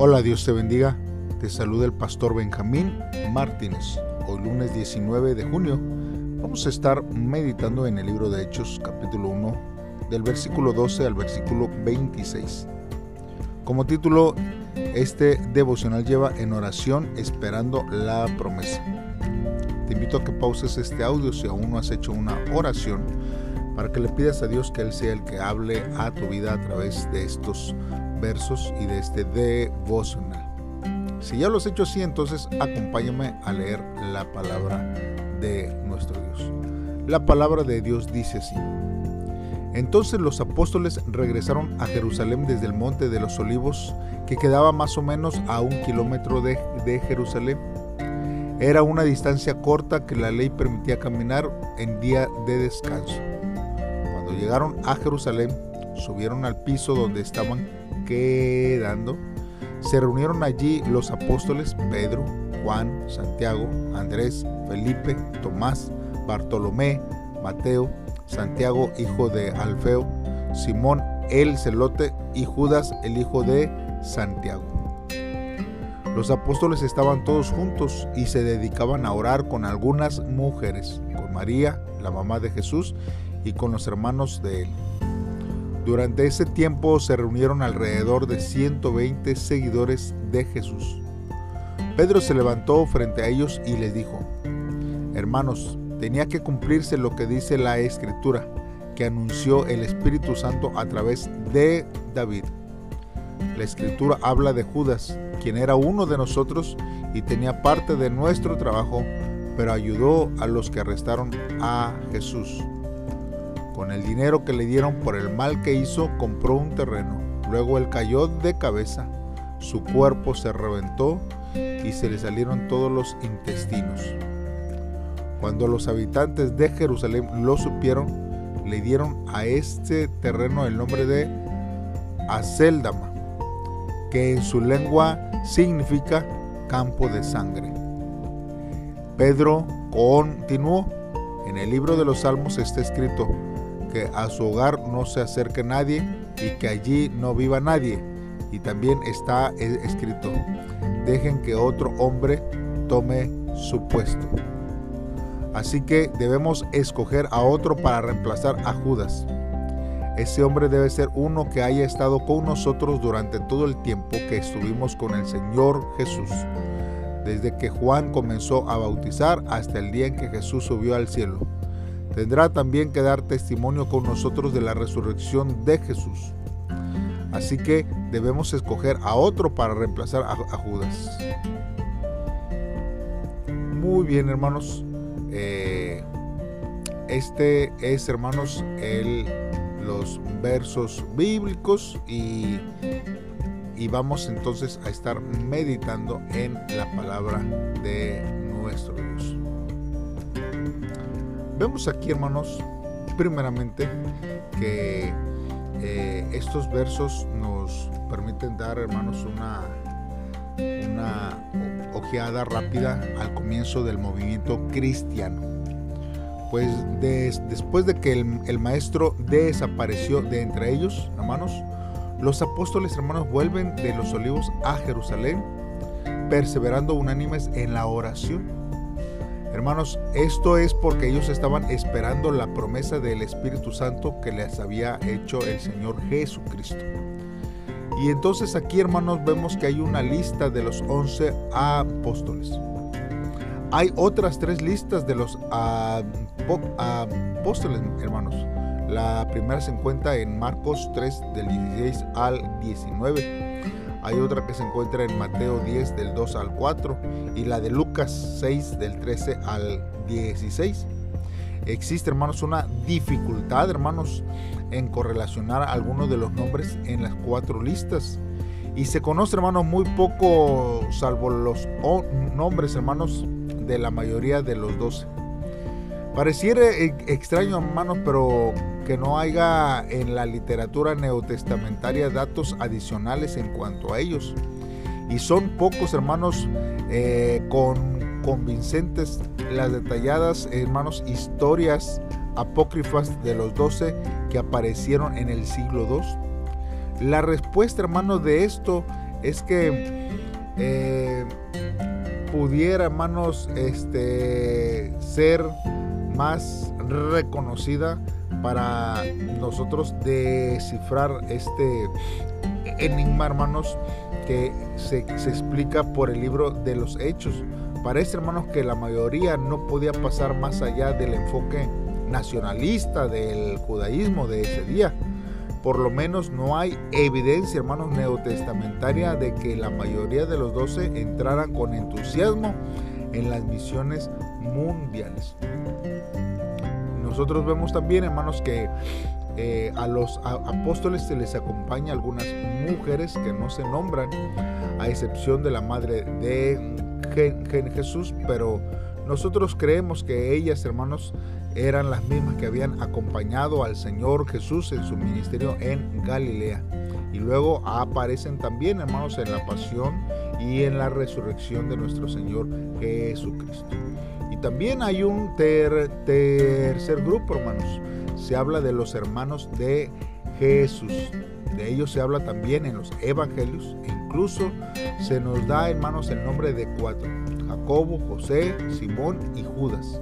Hola, Dios te bendiga. Te saluda el pastor Benjamín Martínez. Hoy lunes 19 de junio vamos a estar meditando en el libro de Hechos capítulo 1 del versículo 12 al versículo 26. Como título, este devocional lleva en oración esperando la promesa. Te invito a que pauses este audio si aún no has hecho una oración para que le pidas a Dios que Él sea el que hable a tu vida a través de estos versos y de este devocional. Si ya lo has hecho así, entonces acompáñame a leer la palabra de nuestro Dios. La palabra de Dios dice así. Entonces los apóstoles regresaron a Jerusalén desde el monte de los olivos, que quedaba más o menos a un kilómetro de, de Jerusalén. Era una distancia corta que la ley permitía caminar en día de descanso. Cuando llegaron a Jerusalén, subieron al piso donde estaban quedando, se reunieron allí los apóstoles Pedro, Juan, Santiago, Andrés, Felipe, Tomás, Bartolomé, Mateo, Santiago, hijo de Alfeo, Simón el celote y Judas, el hijo de Santiago. Los apóstoles estaban todos juntos y se dedicaban a orar con algunas mujeres, con María, la mamá de Jesús, y con los hermanos de él. Durante ese tiempo se reunieron alrededor de 120 seguidores de Jesús. Pedro se levantó frente a ellos y les dijo, Hermanos, tenía que cumplirse lo que dice la escritura, que anunció el Espíritu Santo a través de David. La escritura habla de Judas, quien era uno de nosotros y tenía parte de nuestro trabajo, pero ayudó a los que arrestaron a Jesús. Con el dinero que le dieron por el mal que hizo, compró un terreno. Luego él cayó de cabeza, su cuerpo se reventó y se le salieron todos los intestinos. Cuando los habitantes de Jerusalén lo supieron, le dieron a este terreno el nombre de Aceldama, que en su lengua significa campo de sangre. Pedro continuó. En el libro de los Salmos está escrito, que a su hogar no se acerque nadie y que allí no viva nadie. Y también está escrito, dejen que otro hombre tome su puesto. Así que debemos escoger a otro para reemplazar a Judas. Ese hombre debe ser uno que haya estado con nosotros durante todo el tiempo que estuvimos con el Señor Jesús, desde que Juan comenzó a bautizar hasta el día en que Jesús subió al cielo tendrá también que dar testimonio con nosotros de la resurrección de Jesús. Así que debemos escoger a otro para reemplazar a, Judas. Muy bien, hermanos. Eh, este es, hermanos, el, los versos bíblicos y, y vamos entonces a estar meditando en la palabra de nuestro. Vemos aquí, hermanos, primeramente que eh, estos versos nos permiten dar, hermanos, una, una ojeada rápida al comienzo del movimiento cristiano. Pues después de que el, el maestro desapareció de entre ellos, hermanos, los apóstoles hermanos vuelven de los olivos a Jerusalén, perseverando unánimes en la oración Hermanos, esto es porque ellos estaban esperando la promesa del Espíritu Santo que les había hecho el Señor Jesucristo. Y entonces aquí, hermanos, vemos que hay una lista de los once apóstoles. Hay otras tres listas de los apóstoles, hermanos. La primera se encuentra en Marcos 3 del 16 al 19. Hay otra que se encuentra en Mateo 10 del 2 al 4 y la de Lucas 6 del 13 al 16. Existe, hermanos, una dificultad, hermanos, en correlacionar algunos de los nombres en las cuatro listas. Y se conoce, hermanos, muy poco, salvo los nombres, hermanos, de la mayoría de los doce. Pareciera e-, extraño, hermanos, pero que no haya en la literatura neotestamentaria datos adicionales en cuanto a ellos. Y son pocos, hermanos, eh, con convincentes las detalladas, hermanos, historias apócrifas de los doce que aparecieron en el siglo II. La respuesta, hermanos, de esto es que eh, pudiera, hermanos, este, ser más reconocida para nosotros descifrar este enigma, hermanos, que se, se, explica por el libro de los hechos. Parece, hermanos, que la mayoría no podía pasar más allá del enfoque nacionalista del judaísmo de ese día. Por lo menos no hay evidencia, hermanos, neotestamentaria de que la mayoría de los doce entraran con entusiasmo en las misiones mundiales. Nosotros vemos también, hermanos, que eh, a los apóstoles se les acompaña algunas mujeres que no se nombran, a excepción de la madre de Jesús, pero nosotros creemos que ellas, hermanos, eran las mismas que habían acompañado al Señor Jesús en su ministerio en Galilea. Y luego aparecen también, hermanos, en la pasión y en la resurrección de nuestro Señor Jesucristo. También hay un tercer grupo, hermanos. Se habla de los hermanos de Jesús. De ellos se habla también en los evangelios. Incluso se nos da, hermanos, el nombre de cuatro. Jacobo, José, Simón y Judas.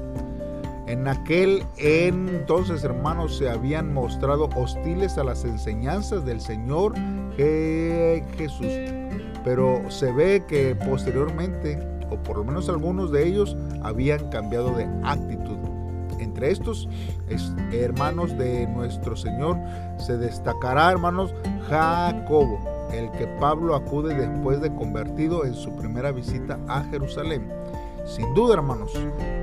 En aquel entonces, hermanos, se habían mostrado hostiles a las enseñanzas del Señor Jesús. Pero se ve que posteriormente, o por lo menos algunos de ellos, habían cambiado de actitud. Entre estos hermanos de nuestro Señor se destacará, hermanos, Jacobo, el que Pablo acude después de convertido en su primera visita a Jerusalén. Sin duda, hermanos,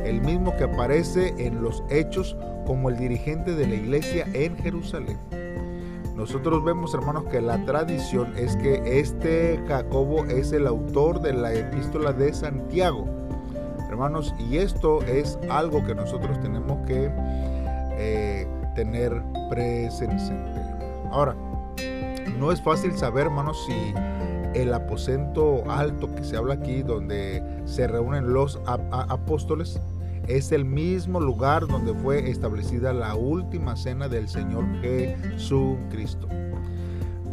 el mismo que aparece en los hechos como el dirigente de la iglesia en Jerusalén. Nosotros vemos, hermanos, que la tradición es que este Jacobo es el autor de la epístola de Santiago. Hermanos, y esto es algo que nosotros tenemos que eh, tener presente. Ahora, no es fácil saber, hermanos, si el aposento alto que se habla aquí, donde se reúnen los apóstoles, es el mismo lugar donde fue establecida la última cena del Señor Jesucristo.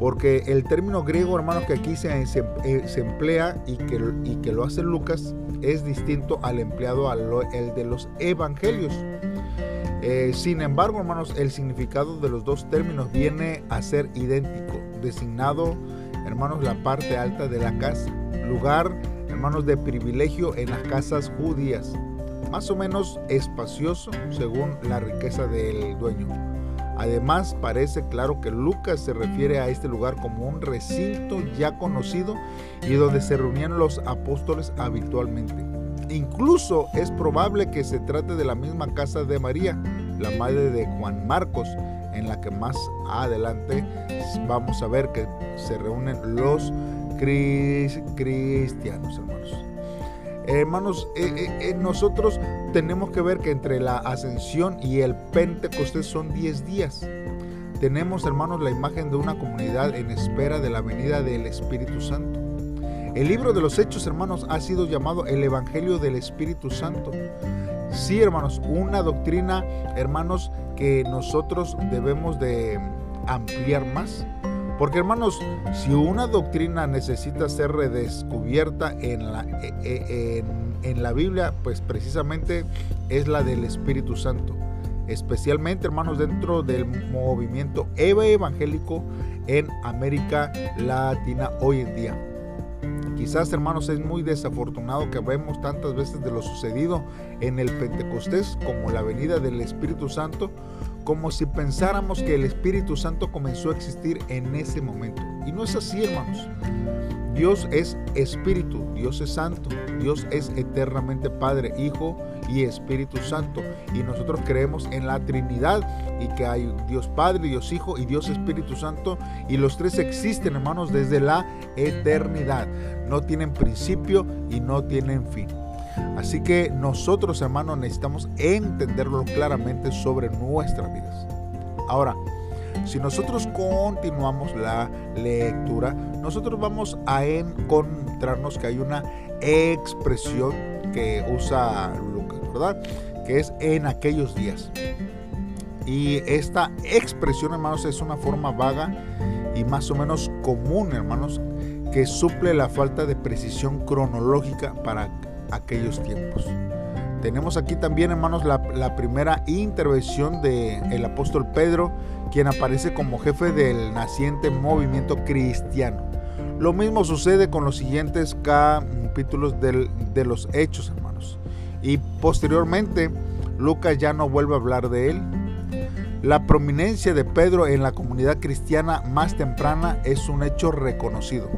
Porque el término griego, hermano, que aquí se, eh, emplea y que, lo hace Lucas es distinto al empleado el de los evangelios. Eh, sin embargo, hermanos, el significado de los dos términos viene a ser idéntico, designado hermanos, la parte alta de la casa, lugar, hermanos, de privilegio en las casas judías, más o menos espacioso según la riqueza del dueño. Además, parece claro que Lucas se refiere a este lugar como un recinto ya conocido y donde se reunían los apóstoles habitualmente. Incluso es probable que se trate de la misma casa de María, la madre de Juan Marcos, en la que más adelante vamos a ver que se reúnen los cristianos, hermanos. Hermanos, eh, eh, eh, nosotros tenemos que ver que entre la ascensión y el Pentecostés son 10 días. Tenemos, hermanos, la imagen de una comunidad en espera de la venida del Espíritu Santo. El libro de los Hechos, hermanos, ha sido llamado el Evangelio del Espíritu Santo. Sí, hermanos, una doctrina, hermanos, que nosotros debemos de ampliar más. Porque hermanos, si una doctrina necesita ser redescubierta en la, e, e, en, la Biblia, pues precisamente es la del Espíritu Santo. Especialmente, hermanos, dentro del movimiento evangélico en América Latina hoy en día. Quizás, hermanos, es muy desafortunado que vemos tantas veces de lo sucedido en el Pentecostés como la venida del Espíritu Santo, como si pensáramos que el Espíritu Santo comenzó a existir en ese momento. Y no es así, hermanos. Dios es Espíritu, Dios es Santo, Dios es eternamente Padre, Hijo y Espíritu Santo. Y nosotros creemos en la Trinidad y que hay Dios Padre, Dios Hijo y Dios Espíritu Santo. Y los tres existen, hermanos, desde la eternidad. No tienen principio y no tienen fin. Así que nosotros, hermanos, necesitamos entenderlo claramente sobre nuestras vidas. Ahora, si nosotros continuamos la lectura, nosotros vamos a encontrarnos que hay una expresión que usa Lucas, ¿verdad? Que es en aquellos días. Y esta expresión, hermanos, es una forma vaga y más o menos común, hermanos, que suple la falta de precisión cronológica para aquellos tiempos. Tenemos aquí también, hermanos, la, primera intervención del apóstol Pedro, quien aparece como jefe del naciente movimiento cristiano. Lo mismo sucede con los siguientes capítulos de los hechos, hermanos. Y posteriormente, Lucas ya no vuelve a hablar de él. La prominencia de Pedro en la comunidad cristiana más temprana es un hecho reconocido.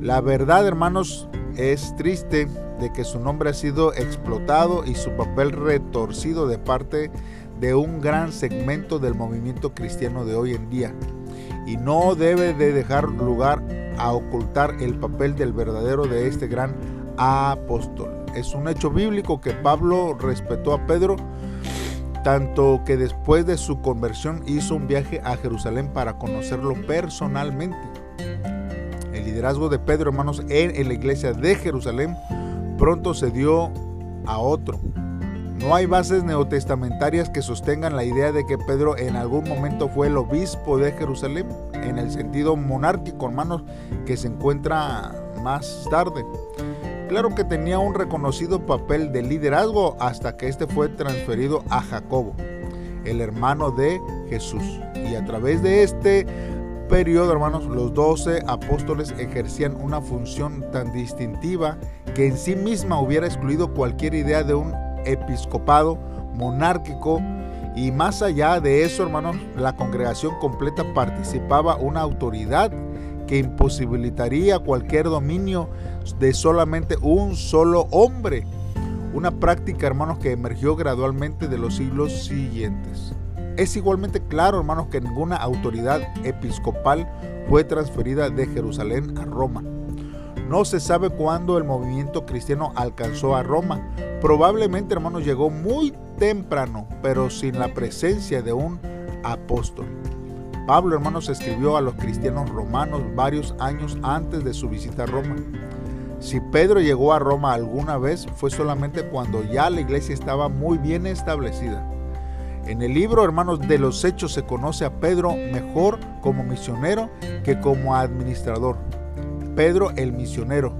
La verdad, hermanos, es triste de que su nombre ha sido explotado y su papel retorcido de parte de un gran segmento del movimiento cristiano de hoy en día. Y no debe de dejar lugar a ocultar el papel del verdadero de este gran apóstol. Es un hecho bíblico que Pablo respetó a Pedro, tanto que después de su conversión hizo un viaje a Jerusalén para conocerlo personalmente. El liderazgo de Pedro, hermanos, en, la iglesia de Jerusalén pronto se dio a otro. No hay bases neotestamentarias que sostengan la idea de que Pedro en algún momento fue el obispo de Jerusalén, en el sentido monárquico, hermanos, que se encuentra más tarde. Claro que tenía un reconocido papel de liderazgo hasta que este fue transferido a Jacobo, el hermano de Jesús. Y a través de este periodo, hermanos, los doce apóstoles ejercían una función tan distintiva que en sí misma hubiera excluido cualquier idea de un episcopado monárquico y más allá de eso, hermanos, la congregación completa participaba una autoridad que imposibilitaría cualquier dominio de solamente un solo hombre. Una práctica, hermanos, que emergió gradualmente de los siglos siguientes. Es igualmente claro, hermanos, que ninguna autoridad episcopal fue transferida de Jerusalén a Roma. No se sabe cuándo el movimiento cristiano alcanzó a Roma. Probablemente, hermanos, llegó muy temprano, pero sin la presencia de un apóstol. Pablo, hermanos, escribió a los cristianos romanos varios años antes de su visita a Roma. Si Pedro llegó a Roma alguna vez, fue solamente cuando ya la iglesia estaba muy bien establecida. En el libro, hermanos, de los Hechos se conoce a Pedro mejor como misionero que como administrador. Pedro el misionero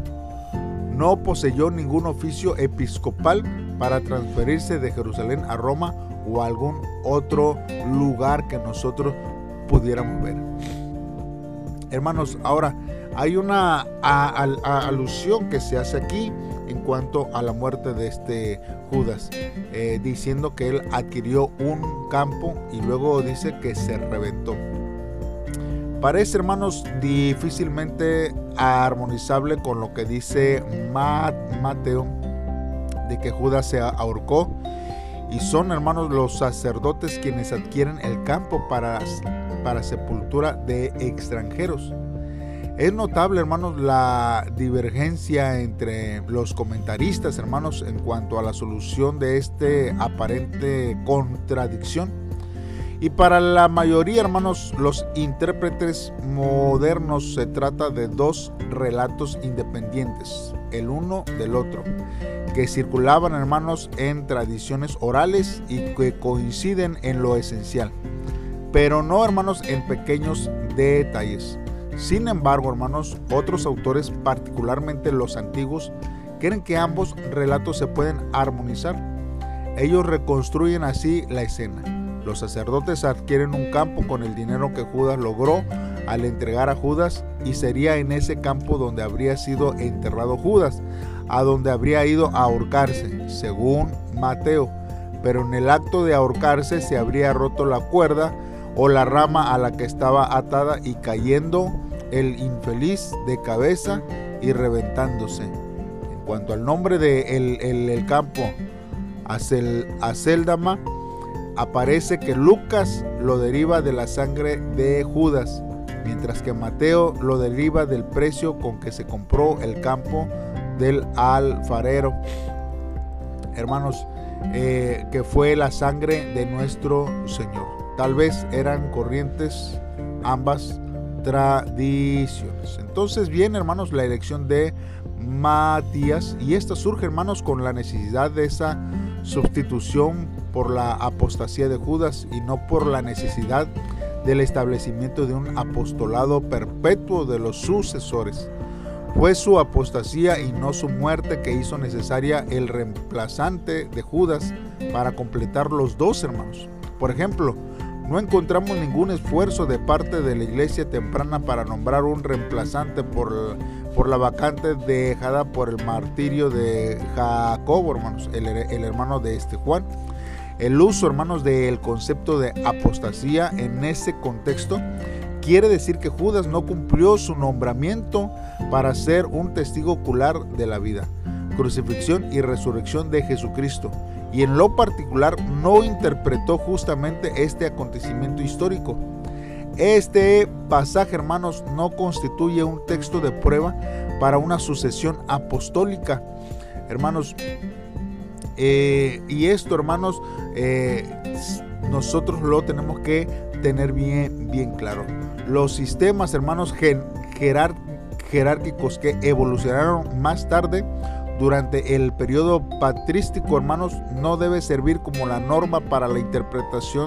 no poseyó ningún oficio episcopal para transferirse de Jerusalén a Roma o a algún otro lugar que nosotros pudiéramos ver. Hermanos, ahora hay una alusión que se hace aquí en cuanto a la muerte de este Judas, eh, diciendo que él adquirió un campo y luego dice que se reventó. Parece, hermanos, difícilmente armonizable con lo que dice Mateo de que Judas se ahorcó y son, hermanos, los sacerdotes quienes adquieren el campo para, para sepultura de extranjeros. Es notable, hermanos, la divergencia entre los comentaristas, hermanos, en cuanto a la solución de este aparente contradicción. Y para la mayoría, hermanos, los intérpretes modernos se trata de dos relatos independientes, el uno del otro, que circulaban, hermanos, en tradiciones orales y que coinciden en lo esencial, pero no, hermanos, en pequeños detalles. Sin embargo, hermanos, otros autores, particularmente los antiguos, creen que ambos relatos se pueden armonizar. Ellos reconstruyen así la escena. Los sacerdotes adquieren un campo con el dinero que Judas logró al entregar a Judas y sería en ese campo donde habría sido enterrado Judas, a donde habría ido a ahorcarse, según Mateo. Pero en el acto de ahorcarse se habría roto la cuerda o la rama a la que estaba atada y cayendo el infeliz de cabeza y reventándose. En cuanto al nombre de el, campo, Aceldama, aparece que Lucas lo deriva de la sangre de Judas, mientras que Mateo lo deriva del precio con que se compró el campo del alfarero. Hermanos, eh, que fue la sangre de nuestro Señor. Tal vez eran corrientes ambas tradiciones. Entonces viene, hermanos, la elección de Matías y esta surge, hermanos, con la necesidad de esa sustitución por la apostasía de Judas y no por la necesidad del establecimiento de un apostolado perpetuo de los sucesores. Fue su apostasía y no su muerte que hizo necesaria el reemplazante de Judas para completar los dos hermanos. Por ejemplo, no encontramos ningún esfuerzo de parte de la iglesia temprana para nombrar un reemplazante por, por la vacante dejada por el martirio de Jacobo, hermanos, el, el hermano de este Juan. El uso, hermanos, del concepto de apostasía en ese contexto quiere decir que Judas no cumplió su nombramiento para ser un testigo ocular de la vida, crucifixión y resurrección de Jesucristo, y en lo particular no interpretó justamente este acontecimiento histórico. Este pasaje, hermanos, no constituye un texto de prueba para una sucesión apostólica. Hermanos, eh, y esto, hermanos, eh, nosotros lo tenemos que tener bien, bien claro. Los sistemas, hermanos, jerárquicos que evolucionaron más tarde durante el periodo patrístico, hermanos, no debe servir como la norma para la interpretación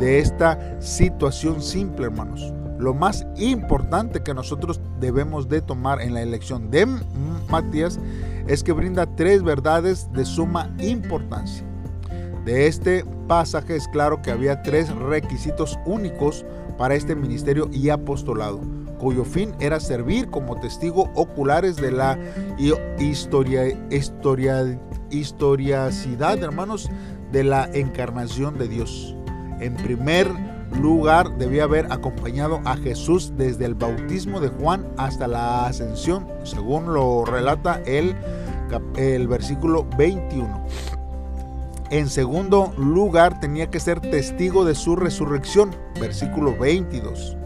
de esta situación simple, hermanos. Lo más importante que nosotros debemos de tomar en la elección de Matías es que brinda tres verdades de suma importancia. De este pasaje es claro que había tres requisitos únicos para este ministerio y apostolado, cuyo fin era servir como testigo oculares de la historia, historia, historiacidad, hermanos, de la encarnación de Dios. En primer lugar, debía haber acompañado a Jesús desde el bautismo de Juan hasta la ascensión, según lo relata el, el versículo 21. En segundo lugar, tenía que ser testigo de su resurrección, versículo 22.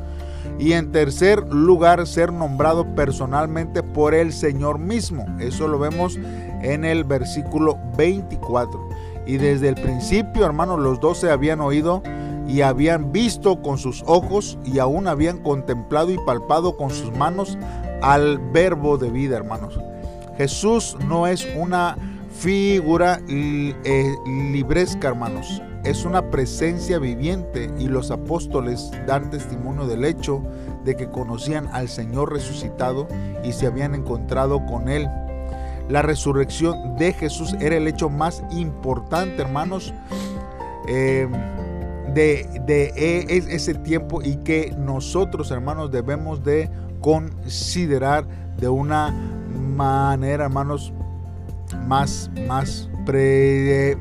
Y en tercer lugar, ser nombrado personalmente por el Señor mismo. Eso lo vemos en el versículo 24. Y desde el principio, hermanos, los dos se habían oído y habían visto con sus ojos y aún habían contemplado y palpado con sus manos al verbo de vida, hermanos. Jesús no es una figura eh, libresca, hermanos. Es una presencia viviente y los apóstoles dan testimonio del hecho de que conocían al Señor resucitado y se habían encontrado con Él. La resurrección de Jesús era el hecho más importante, hermanos, em, de, de e, ese tiempo y que nosotros, hermanos, debemos de considerar de una manera, hermanos, más, más pre,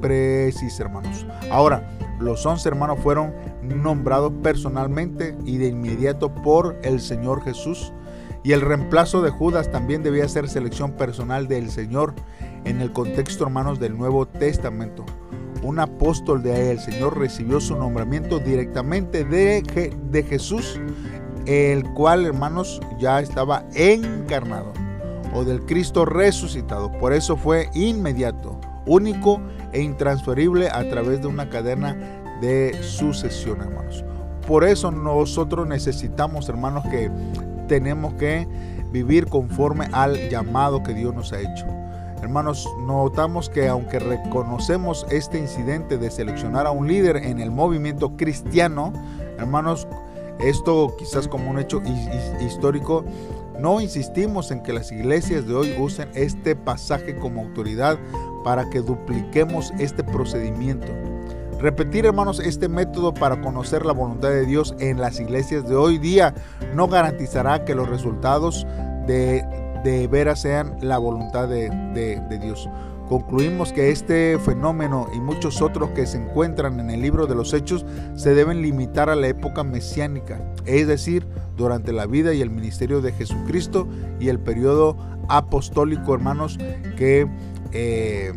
precisa, hermanos. Ahora, los once hermanos fueron nombrados personalmente y de inmediato por el Señor Jesús. Y el reemplazo de Judas también debía ser selección personal del Señor en el contexto, hermanos, del Nuevo Testamento. Un apóstol de el Señor recibió su nombramiento directamente de, de Jesús, el cual, hermanos, ya estaba encarnado o del Cristo resucitado. Por eso fue inmediato, único e intransferible a través de una cadena de sucesión, hermanos. Por eso nosotros necesitamos, hermanos, que tenemos que vivir conforme al llamado que Dios nos ha hecho. Hermanos, notamos que aunque reconocemos este incidente de seleccionar a un líder en el movimiento cristiano, hermanos, esto quizás como un hecho histórico, no insistimos en que las iglesias de hoy usen este pasaje como autoridad para que dupliquemos este procedimiento. Repetir, hermanos, este método para conocer la voluntad de Dios en las iglesias de hoy día no garantizará que los resultados de, de veras sean la voluntad de, de Dios. Concluimos que este fenómeno y muchos otros que se encuentran en el libro de los Hechos se deben limitar a la época mesiánica, es decir, durante la vida y el ministerio de Jesucristo y el periodo apostólico, hermanos, que eh,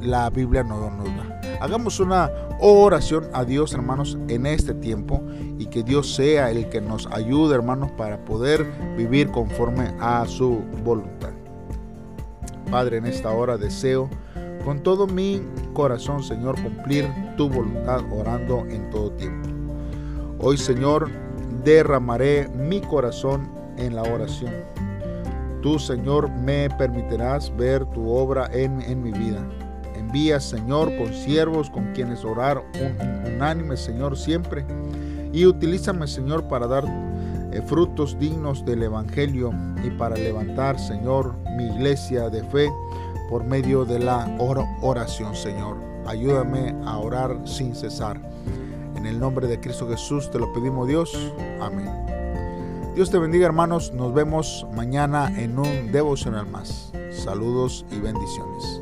la Biblia nos, nos da. Hagamos una oración a Dios, hermanos, en este tiempo y que Dios sea el que nos ayude, hermanos, para poder vivir conforme a su voluntad. Padre, en esta hora deseo con todo mi corazón, Señor, cumplir tu voluntad orando en todo tiempo. Hoy, Señor, derramaré mi corazón en la oración. Tú, Señor, me permitirás ver tu obra en, en mi vida. Envía, Señor, con siervos con quienes orar un, unánime, Señor, siempre Y utilízame, Señor, para dar eh, frutos dignos del Evangelio y para levantar, Señor, mi iglesia de fe por medio de la oración, Señor. Ayúdame a orar sin cesar. En el nombre de Cristo Jesús te lo pedimos, Dios. Amén. Dios te bendiga, hermanos. Nos vemos mañana en un devocional más. Saludos y bendiciones.